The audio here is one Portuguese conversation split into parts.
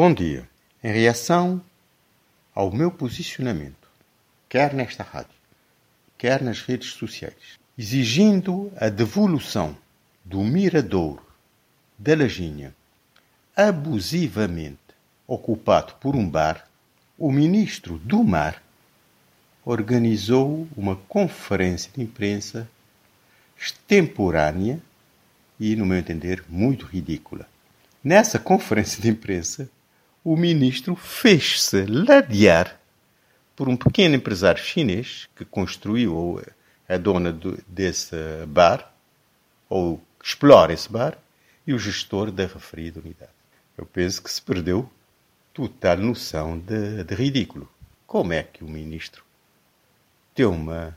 Bom dia. Em reação ao meu posicionamento, quer nesta rádio, quer nas redes sociais, exigindo a devolução do miradouro da Lajinha abusivamente ocupado por um bar, o ministro do Mar organizou uma conferência de imprensa extemporânea e, no meu entender, muito ridícula. Nessa conferência de imprensa, o ministro fez-se ladear por um pequeno empresário chinês que construiu ou é dona desse bar, ou explora esse bar, e o gestor da referida unidade. Eu penso que se perdeu total noção de, de ridículo. Como é que o ministro tem uma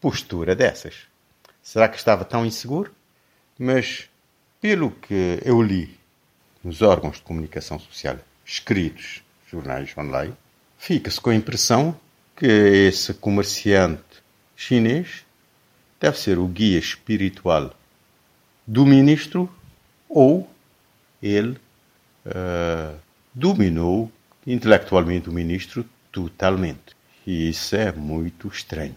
postura dessas? Será que estava tão inseguro? Mas, pelo que eu li nos órgãos de comunicação social escritos, jornais online, fica-se com a impressão que esse comerciante chinês deve ser o guia espiritual do ministro ou ele uh, dominou intelectualmente o ministro totalmente. E isso é muito estranho.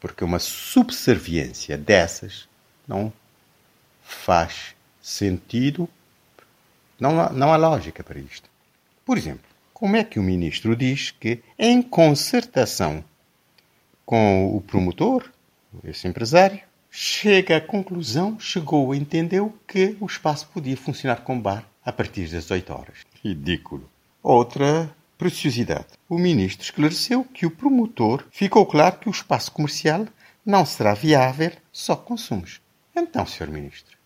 Porque uma subserviência dessas não faz sentido não há, não há lógica para isto. Por exemplo, como é que o ministro diz que, em concertação com o promotor, esse empresário, chega à conclusão, chegou, entendeu que o espaço podia funcionar como bar a partir das 8 horas. Ridículo. Outra preciosidade. O ministro esclareceu que o promotor ficou claro que o espaço comercial não será viável só consumos. Então, Sr. Ministro,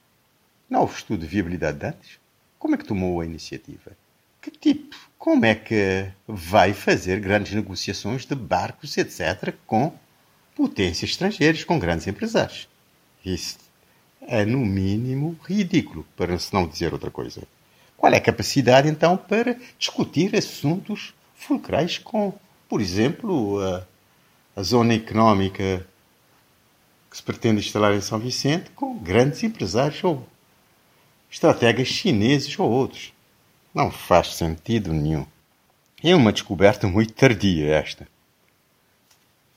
não houve estudo de viabilidade de antes? Como é que tomou a iniciativa? Que tipo? Como é que vai fazer grandes negociações de barcos, etc., com potências estrangeiras, com grandes empresários? Isso é, no mínimo, ridículo, para se não dizer outra coisa. Qual é a capacidade, então, para discutir assuntos fulcrais com, por exemplo, a, a zona económica que se pretende instalar em São Vicente com grandes empresários ou estrategas chineses ou outros. Não faz sentido nenhum. É uma descoberta muito tardia esta.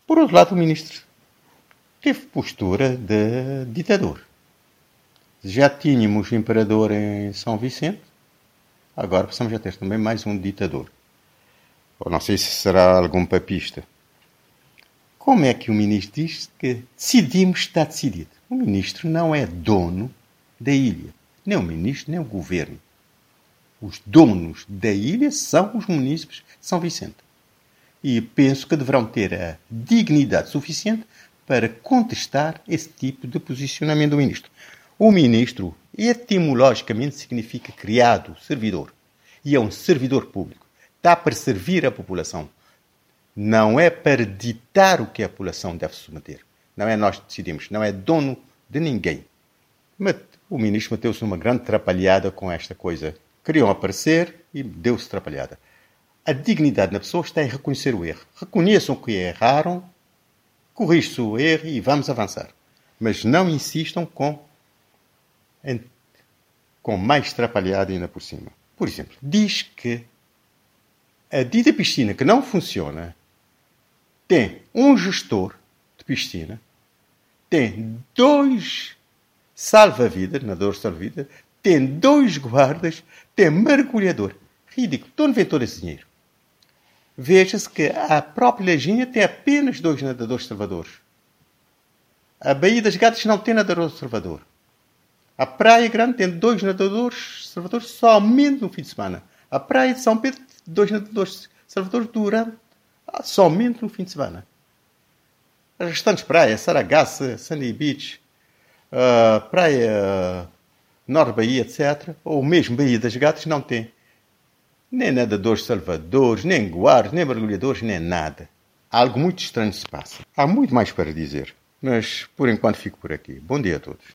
Por outro lado, o ministro teve postura de ditador. Já tínhamos imperador em São Vicente, agora precisamos já ter também mais um ditador. Ou não sei se será algum papista. Como é que o ministro diz que decidimos, está decidido? O ministro não é dono da ilha nem o ministro, nem o governo. Os donos da ilha são os munícipes de São Vicente. E penso que deverão ter a dignidade suficiente para contestar esse tipo de posicionamento do ministro. O ministro, etimologicamente, significa criado, servidor. E é um servidor público. Está para servir a população. Não é para ditar o que a população deve submeter. Não é nós que decidimos. Não é dono de ninguém. Mas o ministro meteu-se numa grande trapalhada com esta coisa. Queriam aparecer e deu-se trapalhada. A dignidade na pessoa está em reconhecer o erro. Reconheçam que erraram, corrige-se o erro e vamos avançar. Mas não insistam com, com mais trapalhada ainda por cima. Por exemplo, diz que a dita piscina que não funciona tem um gestor de piscina, tem dois salva-vidas, nadador salva-vidas, tem dois guardas, tem mergulhador. Ridículo. De onde vem todo esse dinheiro? Veja-se que a própria Legínia tem apenas dois nadadores salvadores. A Baía das Gatas não tem nadador salvador. A Praia Grande tem dois nadadores salvadores somente no fim de semana. A Praia de São Pedro, dois nadadores salvadores durante somente no fim de semana. As restantes praias, Saragaça, Sandy Beach, uh, praia Norte Bahia, etc., ou mesmo Bahia das Gatas, não tem nem nadadores salvadores, nem guardas, nem mergulhadores, nem nada. Algo muito estranho se passa. Há muito mais para dizer, mas por enquanto fico por aqui. Bom dia a todos.